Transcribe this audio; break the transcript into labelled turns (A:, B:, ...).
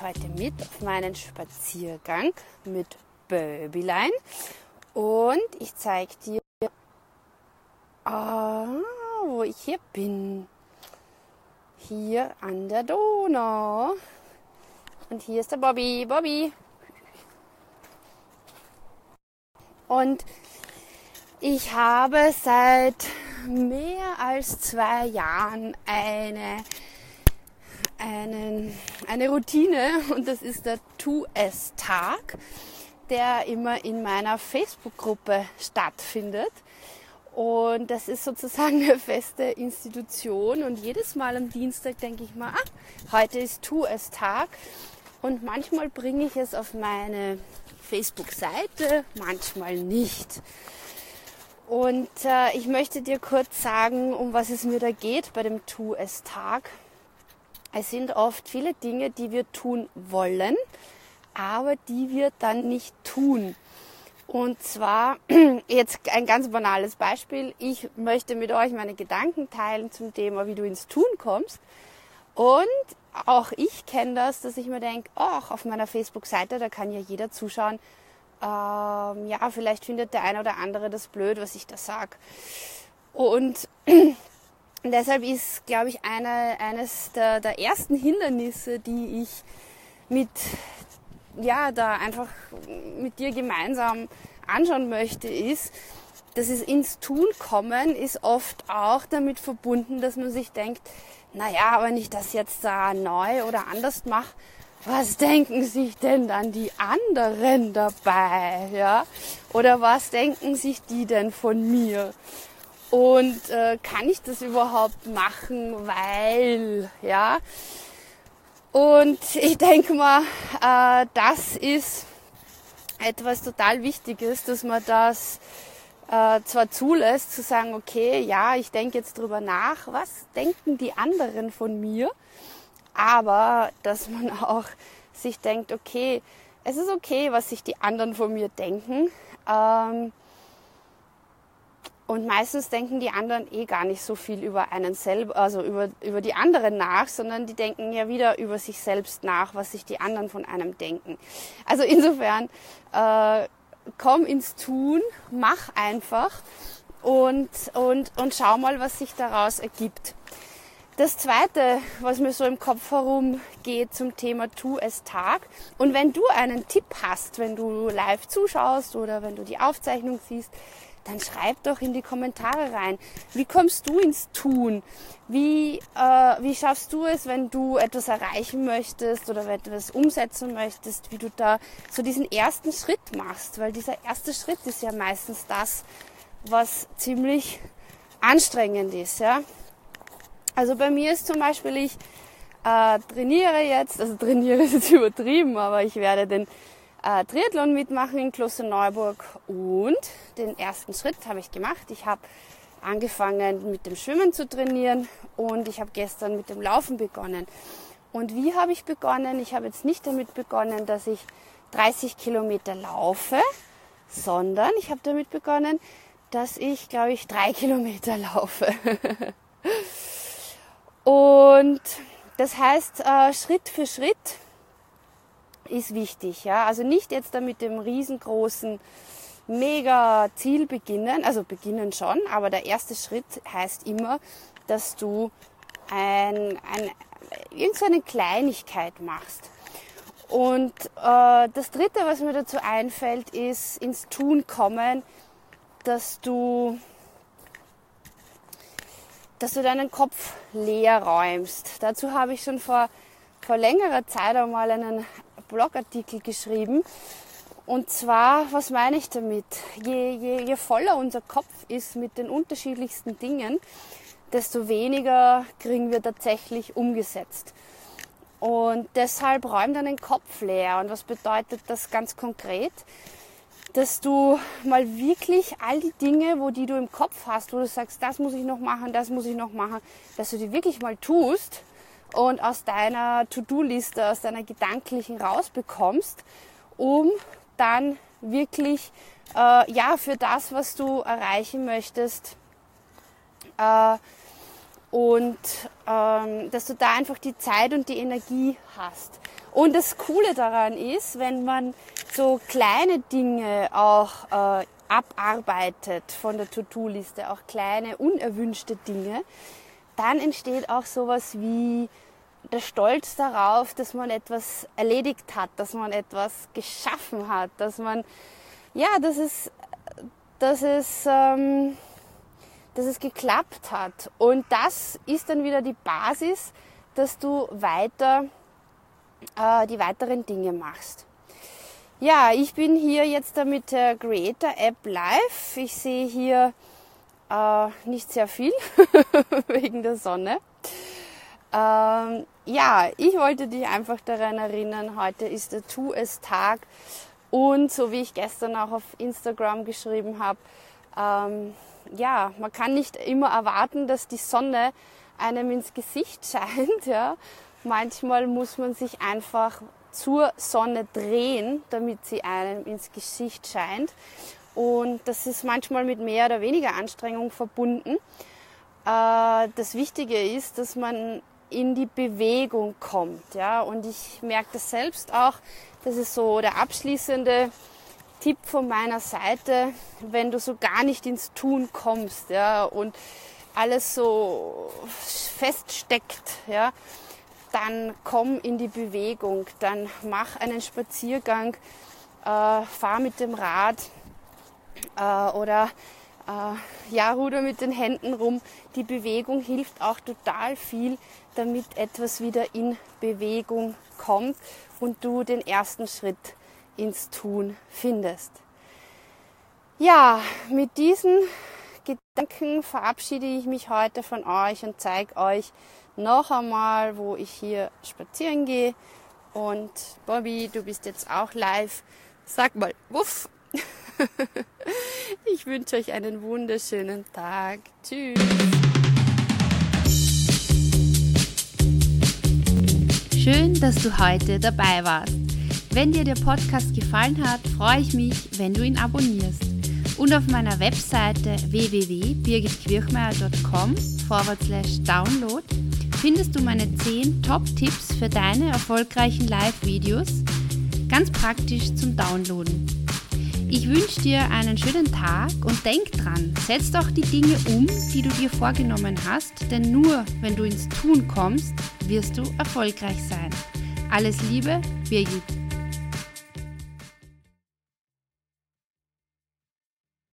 A: Heute mit auf meinen Spaziergang mit Böbilein und ich zeige dir, ah, wo ich hier bin. Hier an der Donau. Und hier ist der Bobby. Bobby. Und ich habe seit mehr als zwei Jahren eine, einen, eine Routine und das ist der 2S-Tag, der immer in meiner Facebook-Gruppe stattfindet. Und das ist sozusagen eine feste Institution. Und jedes Mal am Dienstag denke ich mal, ah, heute ist 2S-Tag. Und manchmal bringe ich es auf meine Facebook-Seite, manchmal nicht. Und äh, ich möchte dir kurz sagen, um was es mir da geht bei dem Tu es Tag. Es sind oft viele Dinge, die wir tun wollen, aber die wir dann nicht tun. Und zwar jetzt ein ganz banales Beispiel. Ich möchte mit euch meine Gedanken teilen zum Thema, wie du ins Tun kommst. Und auch ich kenne das, dass ich mir denke, ach, auf meiner Facebook-Seite, da kann ja jeder zuschauen. Ähm, ja, vielleicht findet der eine oder andere das blöd, was ich da sage. Und deshalb ist, glaube ich, eine, eines der, der ersten Hindernisse, die ich mit, ja, da einfach mit dir gemeinsam anschauen möchte, ist, dass es ins Tun kommen ist oft auch damit verbunden, dass man sich denkt, naja, wenn ich das jetzt da neu oder anders mache, was denken sich denn dann die anderen dabei, ja? Oder was denken sich die denn von mir? Und äh, kann ich das überhaupt machen, weil, ja? Und ich denke mal, äh, das ist etwas total Wichtiges, dass man das äh, zwar zulässt, zu sagen, okay, ja, ich denke jetzt drüber nach, was denken die anderen von mir, aber dass man auch sich denkt, okay, es ist okay, was sich die anderen von mir denken. Ähm, und meistens denken die anderen eh gar nicht so viel über einen selber, also über, über die anderen nach, sondern die denken ja wieder über sich selbst nach, was sich die anderen von einem denken. Also insofern, äh, komm ins Tun, mach einfach und, und, und schau mal, was sich daraus ergibt. Das zweite, was mir so im Kopf herumgeht zum Thema Tu es Tag. Und wenn du einen Tipp hast, wenn du live zuschaust oder wenn du die Aufzeichnung siehst, dann schreib doch in die Kommentare rein. Wie kommst du ins Tun? Wie, äh, wie schaffst du es, wenn du etwas erreichen möchtest oder etwas umsetzen möchtest, wie du da so diesen ersten Schritt machst? Weil dieser erste Schritt ist ja meistens das, was ziemlich anstrengend ist. Ja? Also bei mir ist zum Beispiel, ich äh, trainiere jetzt, also trainiere ist jetzt übertrieben, aber ich werde den äh, Triathlon mitmachen in Klosterneuburg und den ersten Schritt habe ich gemacht. Ich habe angefangen mit dem Schwimmen zu trainieren und ich habe gestern mit dem Laufen begonnen. Und wie habe ich begonnen? Ich habe jetzt nicht damit begonnen, dass ich 30 Kilometer laufe, sondern ich habe damit begonnen, dass ich, glaube ich, drei Kilometer laufe. und das heißt, äh, Schritt für Schritt ist wichtig. Ja? Also nicht jetzt da mit dem riesengroßen mega Ziel beginnen, also beginnen schon, aber der erste Schritt heißt immer, dass du ein, ein, irgendeine Kleinigkeit machst. Und äh, das Dritte, was mir dazu einfällt, ist ins Tun kommen, dass du, dass du deinen Kopf leer räumst. Dazu habe ich schon vor, vor längerer Zeit einmal einen Blogartikel geschrieben. Und zwar, was meine ich damit? Je, je, je voller unser Kopf ist mit den unterschiedlichsten Dingen, desto weniger kriegen wir tatsächlich umgesetzt. Und deshalb räum deinen Kopf leer. Und was bedeutet das ganz konkret? Dass du mal wirklich all die Dinge, wo die du im Kopf hast, wo du sagst, das muss ich noch machen, das muss ich noch machen, dass du die wirklich mal tust und aus deiner To-Do-Liste, aus deiner gedanklichen rausbekommst, um dann wirklich äh, ja für das, was du erreichen möchtest, äh, und ähm, dass du da einfach die Zeit und die Energie hast. Und das Coole daran ist, wenn man so kleine Dinge auch äh, abarbeitet von der To-Do-Liste, auch kleine unerwünschte Dinge, dann entsteht auch sowas wie der Stolz darauf, dass man etwas erledigt hat, dass man etwas geschaffen hat, dass man, ja, dass es, dass es, ähm, dass es geklappt hat. Und das ist dann wieder die Basis, dass du weiter äh, die weiteren Dinge machst. Ja, ich bin hier jetzt mit der Creator App live. Ich sehe hier äh, nicht sehr viel wegen der Sonne. Ähm, ja, ich wollte dich einfach daran erinnern, heute ist der Tu es Tag und so wie ich gestern auch auf Instagram geschrieben habe, ähm, ja, man kann nicht immer erwarten, dass die Sonne einem ins Gesicht scheint. Ja. Manchmal muss man sich einfach zur Sonne drehen, damit sie einem ins Gesicht scheint. Und das ist manchmal mit mehr oder weniger Anstrengung verbunden. Äh, das Wichtige ist, dass man in die Bewegung kommt. Ja? Und ich merke das selbst auch, das ist so der abschließende Tipp von meiner Seite, wenn du so gar nicht ins Tun kommst ja, und alles so feststeckt, ja, dann komm in die Bewegung, dann mach einen Spaziergang, äh, fahr mit dem Rad äh, oder äh, ja, ruder mit den Händen rum. Die Bewegung hilft auch total viel, damit etwas wieder in Bewegung kommt und du den ersten Schritt ins Tun findest. Ja, mit diesen Gedanken verabschiede ich mich heute von euch und zeige euch noch einmal, wo ich hier spazieren gehe. Und Bobby, du bist jetzt auch live. Sag mal, wuff. ich wünsche euch einen wunderschönen Tag. Tschüss.
B: Schön, dass du heute dabei warst. Wenn dir der Podcast gefallen hat, freue ich mich, wenn du ihn abonnierst. Und auf meiner Webseite www.birgitquirchmeier.com download findest du meine 10 Top-Tipps für deine erfolgreichen Live-Videos, ganz praktisch zum Downloaden. Ich wünsche dir einen schönen Tag und denk dran, setz doch die Dinge um, die du dir vorgenommen hast, denn nur wenn du ins Tun kommst, wirst du erfolgreich sein. Alles Liebe, Birgit.